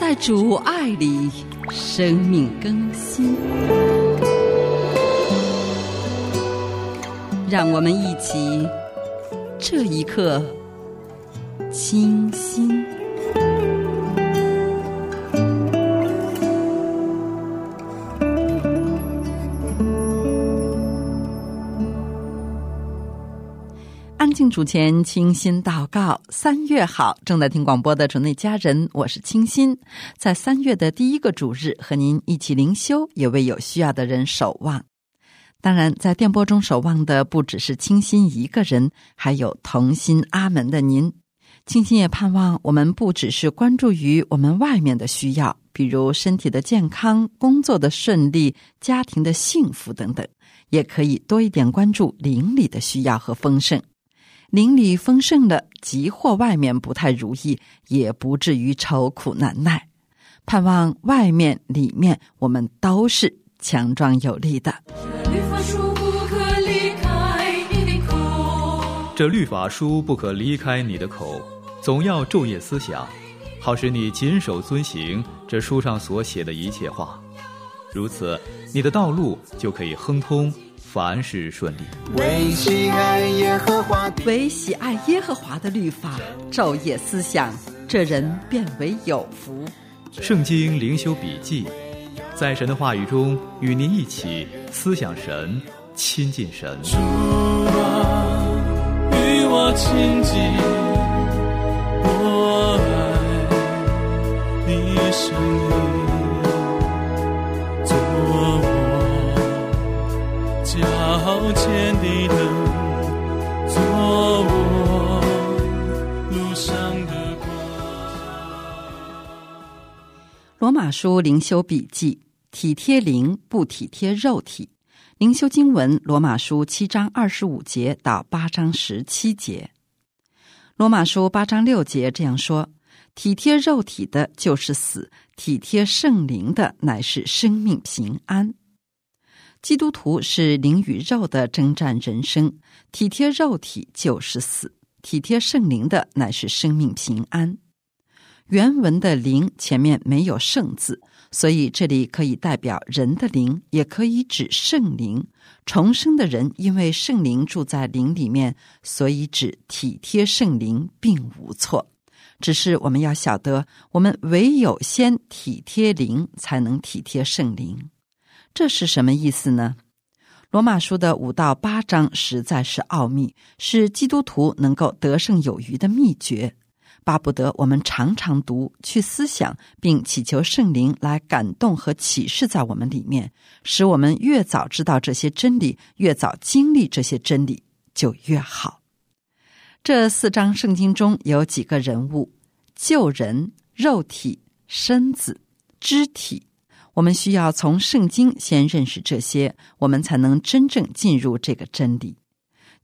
在主爱里生命更新。让我们一起这一刻清新。主前，清新祷告。三月好，正在听广播的主内家人，我是清新。在三月的第一个主日，和您一起灵修，也为有需要的人守望。当然，在电波中守望的不只是清新一个人，还有同心阿门的您。清新也盼望我们不只是关注于我们外面的需要，比如身体的健康、工作的顺利、家庭的幸福等等，也可以多一点关注邻里的需要和丰盛。邻里丰盛了，即或外面不太如意，也不至于愁苦难耐。盼望外面里面，我们都是强壮有力的。这律法书不可离开你的口，这律法书不可离开你的口，总要昼夜思想，好使你谨守遵行这书上所写的一切话。如此，你的道路就可以亨通，凡事顺利。为喜爱耶和华的唯喜爱耶和华的律法，昼夜思想，这人变为有福。圣经灵修笔记，在神的话语中与您一起思想神，亲近神。主啊，与我亲近，我爱你声音，前的灯，做我路上的光。罗马书灵修笔记：体贴灵，不体贴肉体。灵修经文：罗马书七章二十五节到八章十七节。罗马书八章六节这样说：体贴肉体的，就是死；体贴圣灵的，乃是生命平安。基督徒是灵与肉的征战人生，体贴肉体就是死，体贴圣灵的乃是生命平安。原文的“灵”前面没有“圣”字，所以这里可以代表人的灵，也可以指圣灵。重生的人因为圣灵住在灵里面，所以指体贴圣灵并无错。只是我们要晓得，我们唯有先体贴灵，才能体贴圣灵。这是什么意思呢？罗马书的五到八章实在是奥秘，是基督徒能够得胜有余的秘诀。巴不得我们常常读、去思想，并祈求圣灵来感动和启示在我们里面，使我们越早知道这些真理，越早经历这些真理，就越好。这四章圣经中有几个人物：救人、肉体、身子、肢体。我们需要从圣经先认识这些，我们才能真正进入这个真理。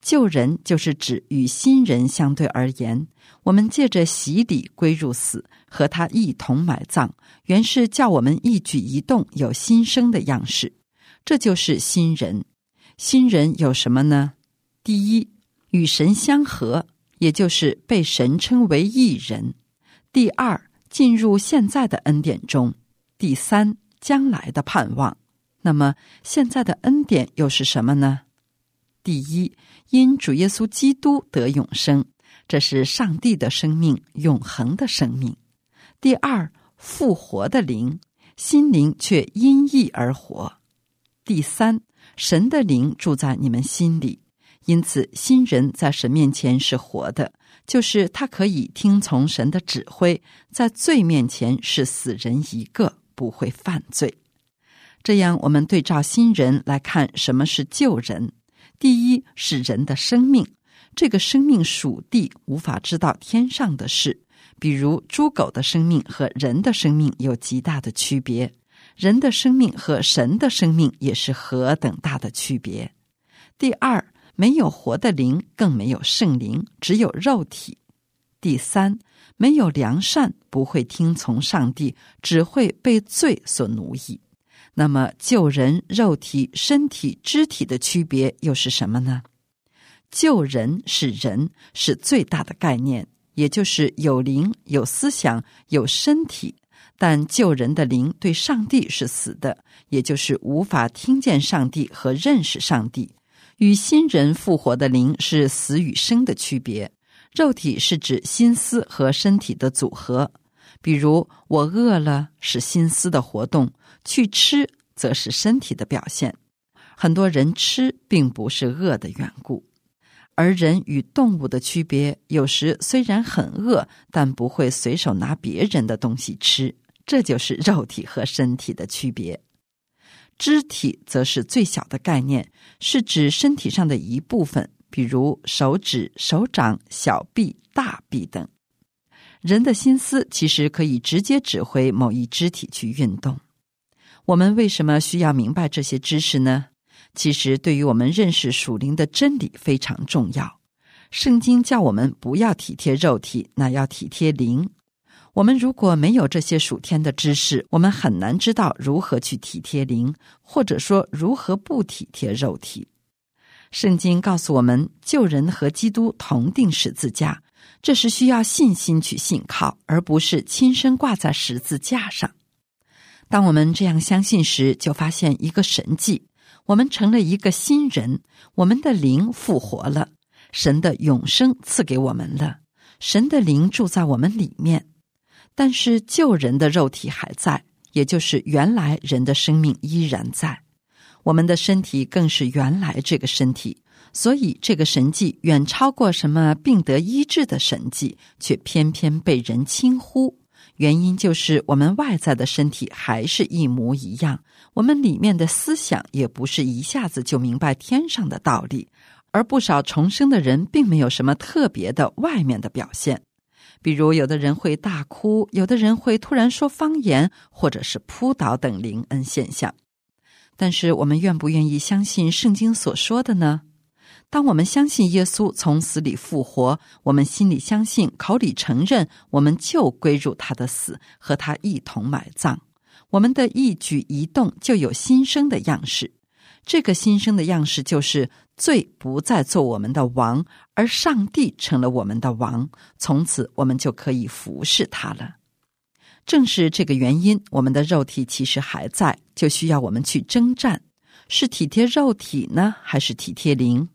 旧人就是指与新人相对而言，我们借着洗礼归入死，和他一同埋葬，原是叫我们一举一动有新生的样式。这就是新人。新人有什么呢？第一，与神相合，也就是被神称为义人；第二，进入现在的恩典中；第三，将来的盼望。那么，现在的恩典又是什么呢？第一，因主耶稣基督得永生，这是上帝的生命，永恒的生命。第二，复活的灵，心灵却因义而活。第三，神的灵住在你们心里，因此新人在神面前是活的，就是他可以听从神的指挥，在罪面前是死人一个，不会犯罪。这样，我们对照新人来看，什么是救人？第一是人的生命，这个生命属地，无法知道天上的事。比如猪狗的生命和人的生命有极大的区别。人的生命和神的生命也是何等大的区别。第二，没有活的灵，更没有圣灵，只有肉体。第三，没有良善，不会听从上帝，只会被罪所奴役。那么，救人肉体、身体、肢体的区别又是什么呢？救人是人，是最大的概念，也就是有灵、有思想、有身体。但救人的灵对上帝是死的，也就是无法听见上帝和认识上帝。与新人复活的灵是死与生的区别。肉体是指心思和身体的组合，比如我饿了是心思的活动，去吃则是身体的表现。很多人吃并不是饿的缘故。而人与动物的区别，有时虽然很饿，但不会随手拿别人的东西吃，这就是肉体和身体的区别。肢体则是最小的概念，是指身体上的一部分，比如手指、手掌、小臂、大臂等。人的心思其实可以直接指挥某一肢体去运动。我们为什么需要明白这些知识呢？其实，对于我们认识属灵的真理非常重要。圣经叫我们不要体贴肉体，那要体贴灵。我们如果没有这些属天的知识，我们很难知道如何去体贴灵，或者说如何不体贴肉体。圣经告诉我们，救人和基督同定十字架，这是需要信心去信靠，而不是亲身挂在十字架上。当我们这样相信时，就发现一个神迹。我们成了一个新人，我们的灵复活了，神的永生赐给我们了，神的灵住在我们里面。但是救人的肉体还在，也就是原来人的生命依然在，我们的身体更是原来这个身体，所以这个神迹远超过什么病得医治的神迹，却偏偏被人轻忽。原因就是我们外在的身体还是一模一样，我们里面的思想也不是一下子就明白天上的道理，而不少重生的人并没有什么特别的外面的表现，比如有的人会大哭，有的人会突然说方言，或者是扑倒等灵恩现象。但是我们愿不愿意相信圣经所说的呢？当我们相信耶稣从死里复活，我们心里相信，口里承认，我们就归入他的死，和他一同埋葬。我们的一举一动就有新生的样式。这个新生的样式就是罪不再做我们的王，而上帝成了我们的王。从此，我们就可以服侍他了。正是这个原因，我们的肉体其实还在，就需要我们去征战：是体贴肉体呢，还是体贴灵？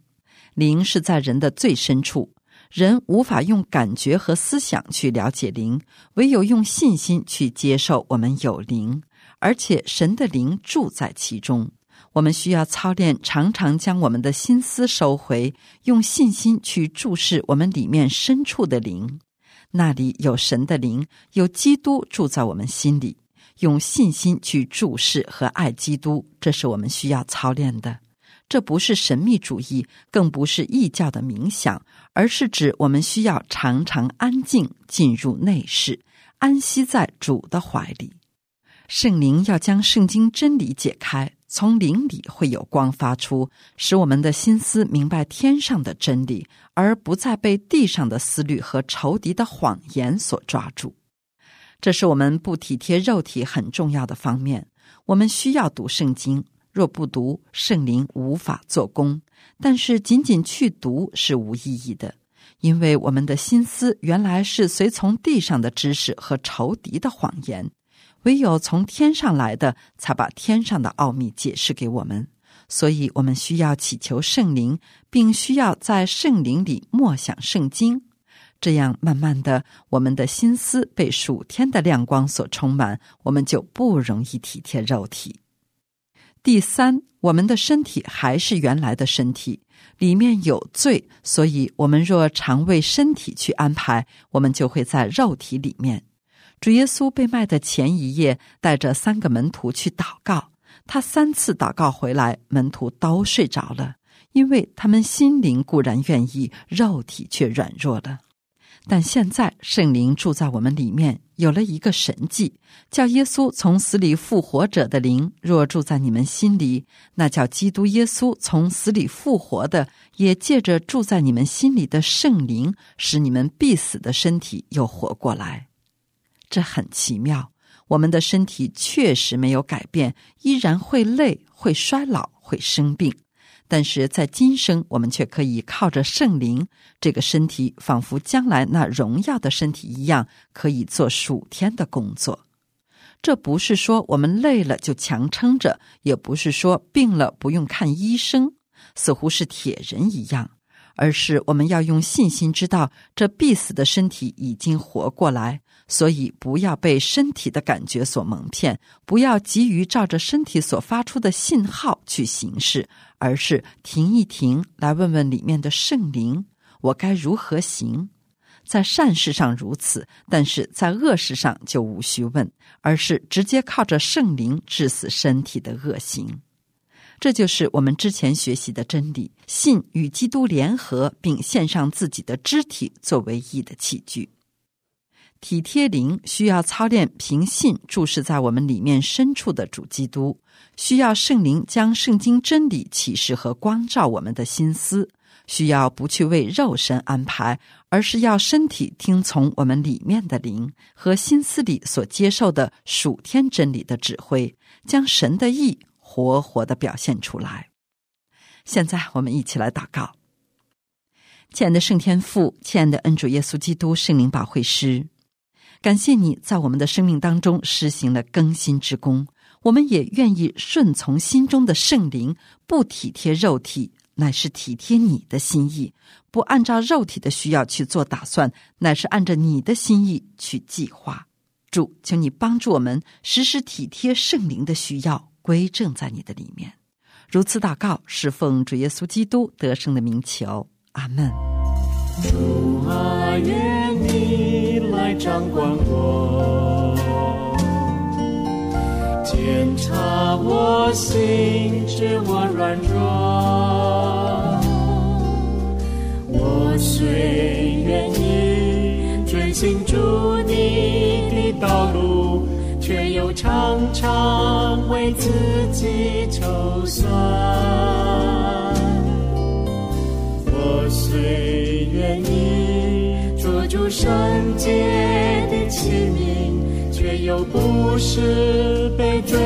灵是在人的最深处，人无法用感觉和思想去了解灵，唯有用信心去接受我们有灵，而且神的灵住在其中。我们需要操练，常常将我们的心思收回，用信心去注视我们里面深处的灵，那里有神的灵，有基督住在我们心里。用信心去注视和爱基督，这是我们需要操练的。这不是神秘主义，更不是异教的冥想，而是指我们需要常常安静，进入内室，安息在主的怀里。圣灵要将圣经真理解开，从灵里会有光发出，使我们的心思明白天上的真理，而不再被地上的思虑和仇敌的谎言所抓住。这是我们不体贴肉体很重要的方面。我们需要读圣经。若不读，圣灵无法做工。但是仅仅去读是无意义的，因为我们的心思原来是随从地上的知识和仇敌的谎言，唯有从天上来的，才把天上的奥秘解释给我们。所以，我们需要祈求圣灵，并需要在圣灵里默想圣经，这样慢慢的，我们的心思被属天的亮光所充满，我们就不容易体贴肉体。第三，我们的身体还是原来的身体，里面有罪，所以我们若常为身体去安排，我们就会在肉体里面。主耶稣被卖的前一夜，带着三个门徒去祷告，他三次祷告回来，门徒都睡着了，因为他们心灵固然愿意，肉体却软弱了。但现在圣灵住在我们里面，有了一个神迹，叫耶稣从死里复活者的灵，若住在你们心里，那叫基督耶稣从死里复活的，也借着住在你们心里的圣灵，使你们必死的身体又活过来。这很奇妙。我们的身体确实没有改变，依然会累、会衰老、会生病。但是在今生，我们却可以靠着圣灵，这个身体仿佛将来那荣耀的身体一样，可以做数天的工作。这不是说我们累了就强撑着，也不是说病了不用看医生，似乎是铁人一样，而是我们要用信心知道，这必死的身体已经活过来。所以，不要被身体的感觉所蒙骗，不要急于照着身体所发出的信号去行事，而是停一停，来问问里面的圣灵：我该如何行？在善事上如此，但是在恶事上就无需问，而是直接靠着圣灵致死身体的恶行。这就是我们之前学习的真理：信与基督联合，并献上自己的肢体作为义的器具。体贴灵需要操练凭信注视在我们里面深处的主基督，需要圣灵将圣经真理启示和光照我们的心思，需要不去为肉身安排，而是要身体听从我们里面的灵和心思里所接受的属天真理的指挥，将神的意活活的表现出来。现在我们一起来祷告，亲爱的圣天父，亲爱的恩主耶稣基督圣灵保惠师。感谢你在我们的生命当中施行了更新之功，我们也愿意顺从心中的圣灵，不体贴肉体，乃是体贴你的心意；不按照肉体的需要去做打算，乃是按照你的心意去计划。主，求你帮助我们时时体贴圣灵的需要，归正在你的里面。如此祷告，是奉主耶稣基督得胜的名求。阿门。主啊，愿来掌管我，检查我心，知我软弱。我虽愿意遵行主你的道路，却又常常为自己筹算。我虽圣洁的器皿，却又不是被罪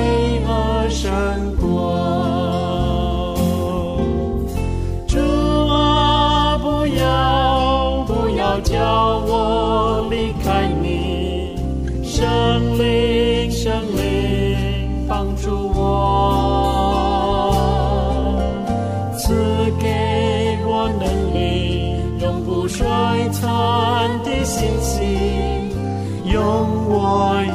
恶胜过。主啊，不要不要叫我离开你，我一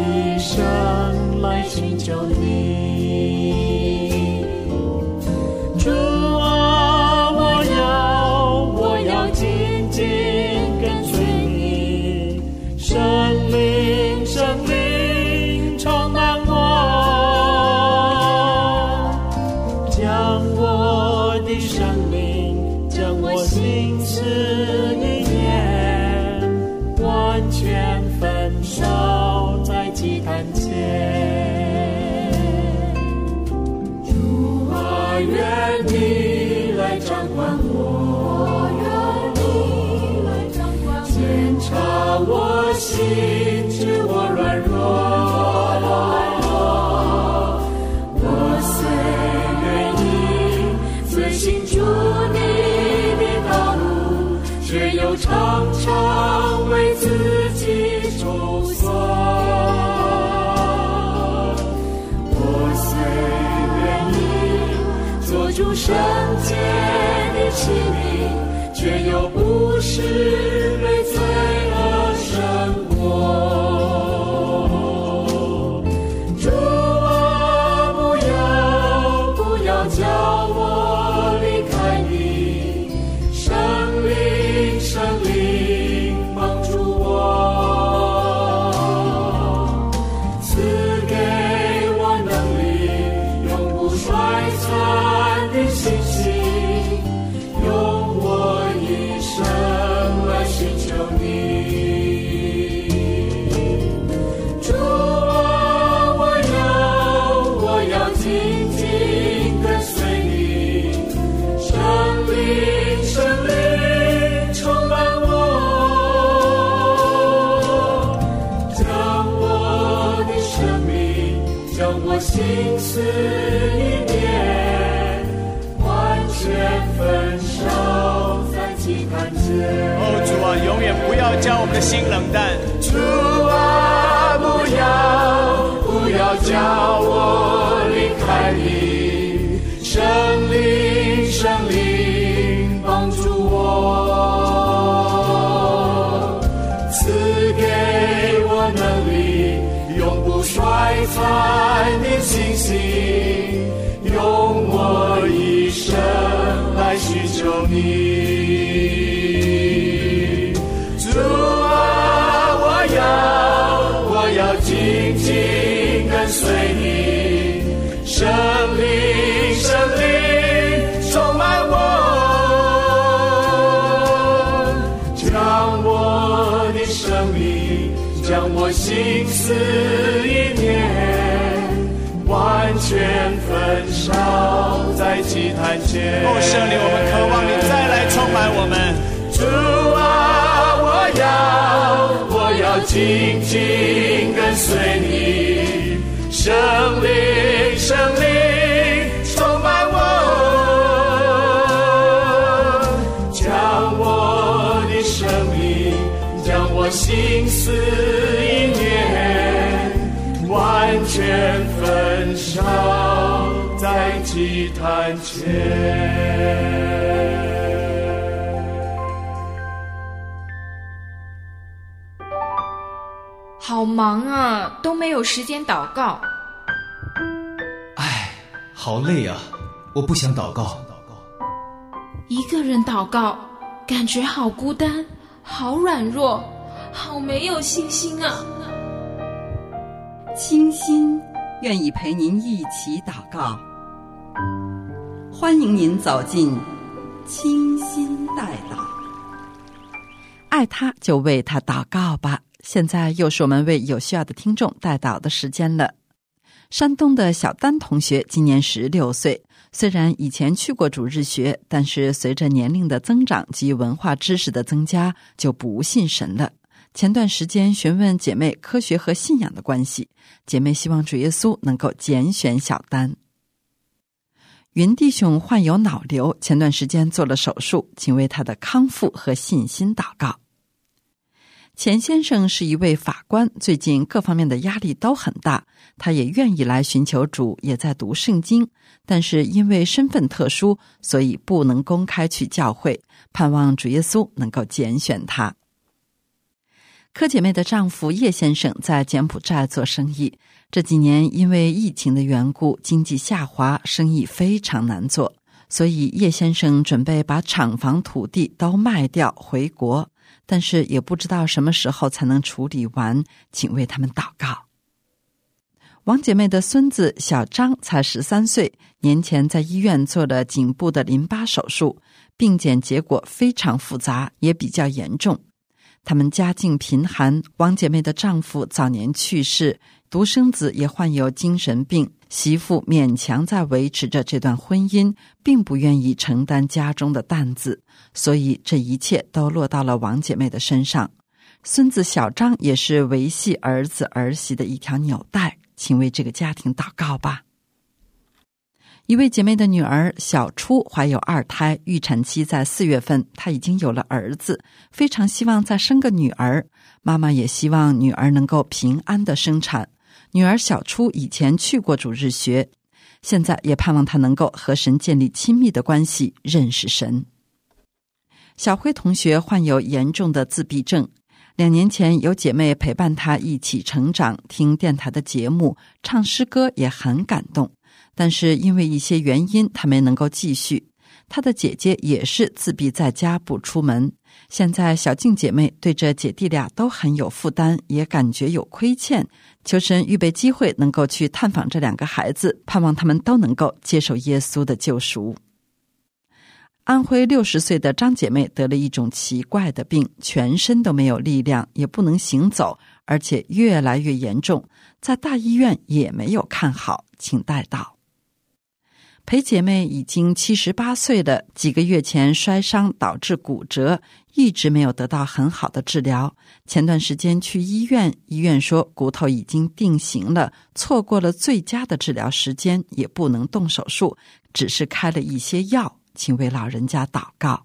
心，知我软弱。我虽愿意遵行主你的道路，却又常常为自己筹算。我虽愿意做主圣洁的器皿，却又不是心思意念，完全焚烧在祭坛前。哦，圣灵，我们渴望你再来充满我们。主啊，我要我要紧紧跟随你，忙啊，都没有时间祷告。唉，好累啊！我不想祷告。一个人祷告，感觉好孤单，好软弱，好没有信心啊！清心愿意陪您一起祷告，欢迎您走进清新代祷。爱他就为他祷告吧。现在又是我们为有需要的听众带祷的时间了。山东的小丹同学今年十六岁，虽然以前去过主日学，但是随着年龄的增长及文化知识的增加，就不信神了。前段时间询问姐妹科学和信仰的关系，姐妹希望主耶稣能够拣选小丹。云弟兄患有脑瘤，前段时间做了手术，请为他的康复和信心祷告。钱先生是一位法官，最近各方面的压力都很大，他也愿意来寻求主，也在读圣经，但是因为身份特殊，所以不能公开去教会。盼望主耶稣能够拣选他。柯姐妹的丈夫叶先生在柬埔寨做生意，这几年因为疫情的缘故，经济下滑，生意非常难做，所以叶先生准备把厂房、土地都卖掉回国。但是也不知道什么时候才能处理完，请为他们祷告。王姐妹的孙子小张才十三岁，年前在医院做了颈部的淋巴手术，病检结果非常复杂，也比较严重。他们家境贫寒，王姐妹的丈夫早年去世，独生子也患有精神病。媳妇勉强在维持着这段婚姻，并不愿意承担家中的担子，所以这一切都落到了王姐妹的身上。孙子小张也是维系儿子儿媳的一条纽带，请为这个家庭祷告吧。一位姐妹的女儿小初怀有二胎，预产期在四月份，她已经有了儿子，非常希望再生个女儿。妈妈也希望女儿能够平安的生产。女儿小初以前去过主日学，现在也盼望她能够和神建立亲密的关系，认识神。小辉同学患有严重的自闭症，两年前有姐妹陪伴他一起成长，听电台的节目，唱诗歌也很感动。但是因为一些原因，他没能够继续。他的姐姐也是自闭在家不出门。现在小静姐妹对这姐弟俩都很有负担，也感觉有亏欠。求神预备机会，能够去探访这两个孩子，盼望他们都能够接受耶稣的救赎。安徽六十岁的张姐妹得了一种奇怪的病，全身都没有力量，也不能行走，而且越来越严重，在大医院也没有看好，请带到。裴姐妹已经七十八岁了，几个月前摔伤导致骨折，一直没有得到很好的治疗。前段时间去医院，医院说骨头已经定型了，错过了最佳的治疗时间，也不能动手术，只是开了一些药，请为老人家祷告。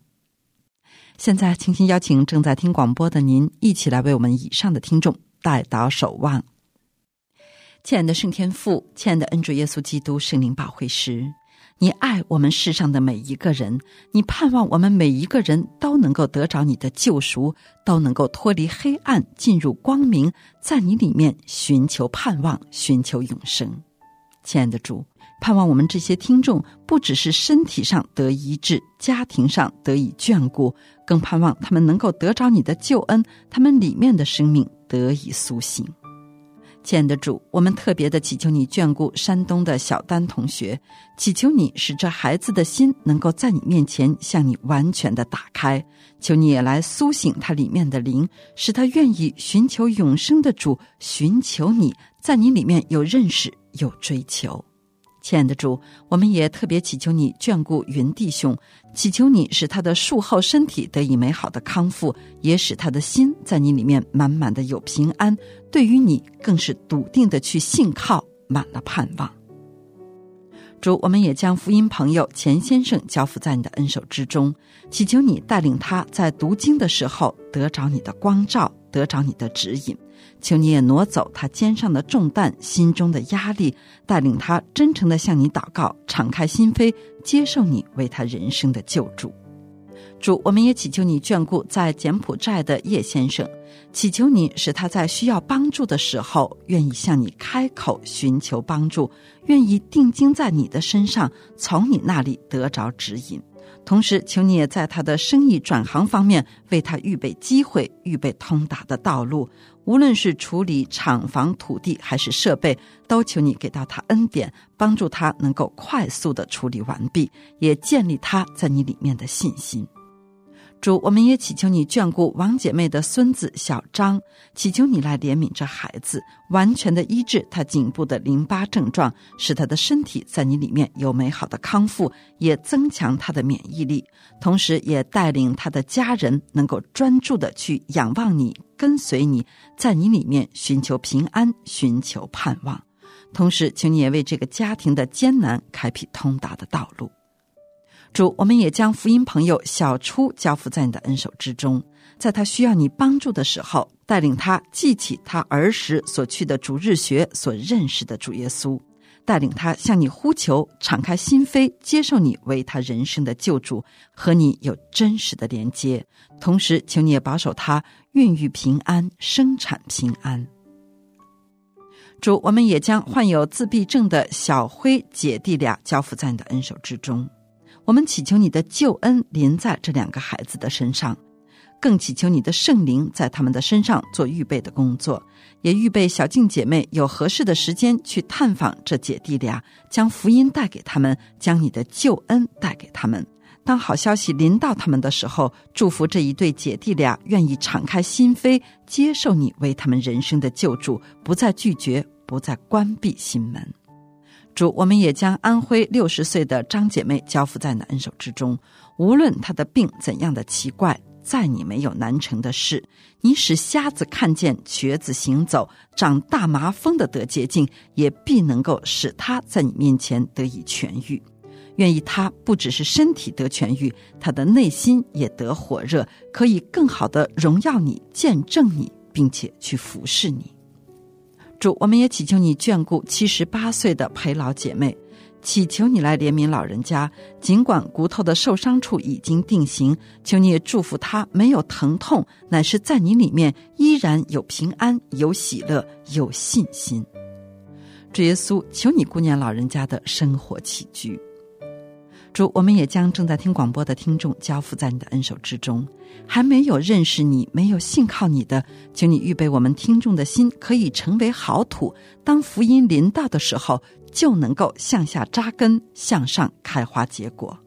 现在，轻轻邀请正在听广播的您，一起来为我们以上的听众带祷守望。亲爱的圣天父，亲爱的恩主耶稣基督圣灵保惠师，你爱我们世上的每一个人，你盼望我们每一个人都能够得着你的救赎，都能够脱离黑暗，进入光明，在你里面寻求盼望，寻求永生。亲爱的主。盼望我们这些听众不只是身体上得医治，家庭上得以眷顾，更盼望他们能够得着你的救恩，他们里面的生命得以苏醒。亲爱的主，我们特别的祈求你眷顾山东的小丹同学，祈求你使这孩子的心能够在你面前向你完全的打开，求你也来苏醒他里面的灵，使他愿意寻求永生的主，寻求你在你里面有认识有追求。亲爱的主，我们也特别祈求你眷顾云弟兄，祈求你使他的术后身体得以美好的康复，也使他的心在你里面满满的有平安，对于你更是笃定的去信靠，满了盼望。主，我们也将福音朋友钱先生交付在你的恩手之中，祈求你带领他在读经的时候得着你的光照，得着你的指引。求你也挪走他肩上的重担，心中的压力，带领他真诚的向你祷告，敞开心扉，接受你为他人生的救助。主，我们也祈求你眷顾在柬埔寨的叶先生，祈求你使他在需要帮助的时候，愿意向你开口寻求帮助，愿意定睛在你的身上，从你那里得着指引。同时，求你也在他的生意转行方面为他预备机会，预备通达的道路。无论是处理厂房土地还是设备，都求你给到他恩典，帮助他能够快速的处理完毕，也建立他在你里面的信心。主，我们也祈求你眷顾王姐妹的孙子小张，祈求你来怜悯这孩子，完全的医治他颈部的淋巴症状，使他的身体在你里面有美好的康复，也增强他的免疫力，同时也带领他的家人能够专注的去仰望你，跟随你，在你里面寻求平安，寻求盼望。同时，请你也为这个家庭的艰难开辟通达的道路。主，我们也将福音朋友小初交付在你的恩手之中，在他需要你帮助的时候，带领他记起他儿时所去的主日学所认识的主耶稣，带领他向你呼求，敞开心扉，接受你为他人生的救主，和你有真实的连接。同时，求你也保守他孕育平安，生产平安。主，我们也将患有自闭症的小辉姐弟俩交付在你的恩手之中。我们祈求你的救恩临在这两个孩子的身上，更祈求你的圣灵在他们的身上做预备的工作，也预备小静姐妹有合适的时间去探访这姐弟俩，将福音带给他们，将你的救恩带给他们。当好消息临到他们的时候，祝福这一对姐弟俩愿意敞开心扉，接受你为他们人生的救助，不再拒绝，不再关闭心门。主，我们也将安徽六十岁的张姐妹交付在你的恩手之中。无论她的病怎样的奇怪，在你没有难成的事。你使瞎子看见，瘸子行走，长大麻风的得洁净，也必能够使他在你面前得以痊愈。愿意他不只是身体得痊愈，他的内心也得火热，可以更好的荣耀你、见证你，并且去服侍你。主，我们也祈求你眷顾七十八岁的陪老姐妹，祈求你来怜悯老人家。尽管骨头的受伤处已经定型，求你也祝福他没有疼痛，乃是在你里面依然有平安、有喜乐、有信心。主耶稣，求你顾念老人家的生活起居。主，我们也将正在听广播的听众交付在你的恩手之中。还没有认识你、没有信靠你的，请你预备我们听众的心，可以成为好土。当福音临到的时候，就能够向下扎根，向上开花结果。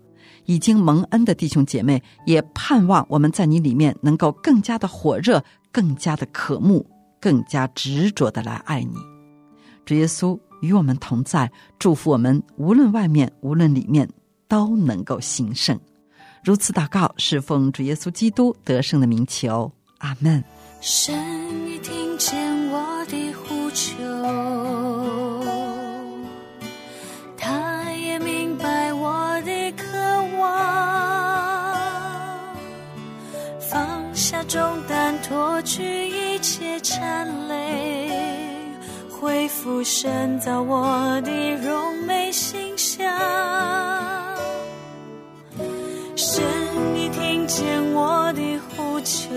已经蒙恩的弟兄姐妹，也盼望我们在你里面能够更加的火热，更加的渴慕，更加执着的来爱你。主耶稣与我们同在，祝福我们，无论外面，无论里面，都能够兴盛。如此祷告，是奉主耶稣基督得胜的名求，阿门。神已听见我的呼求，他也明白我的渴望，放下重担，脱去一切缠累，恢复神造我的荣美形象。神你听见我的呼求，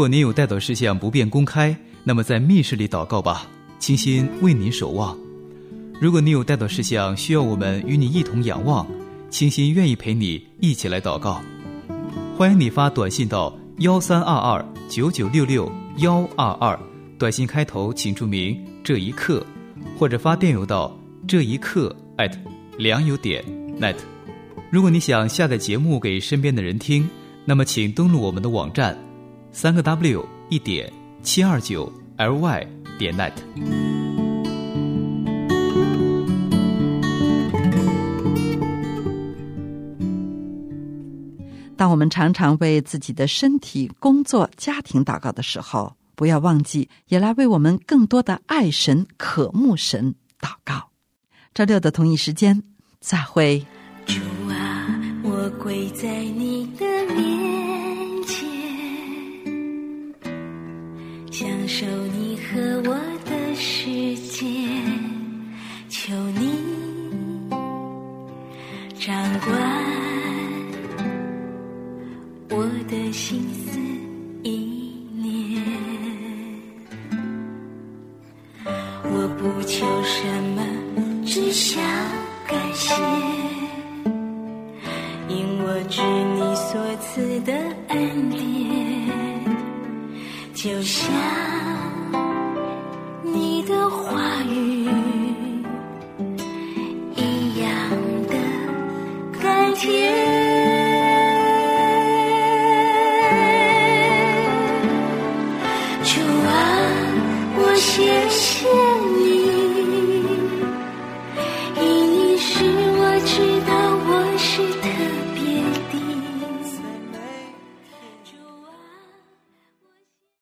如果您有带祷事项不便公开，那么在密室里祷告吧，清心为您守望。如果你有带祷事项需要我们与你一同仰望，清心愿意陪你一起来祷告。欢迎你发短信到幺三二二九九六六幺二二，短信开头请注明“这一刻”，或者发电邮到这一刻 at 良友点 net。如果你想下载节目给身边的人听，那么请登录我们的网站，三个 W 一点七二九 ly 点 net。当我们常常为自己的身体、工作、家庭祷告的时候，不要忘记也来为我们更多的爱神、渴慕神祷告。周六的同一时间再会。主啊，我跪在你的面享受你和我的世界，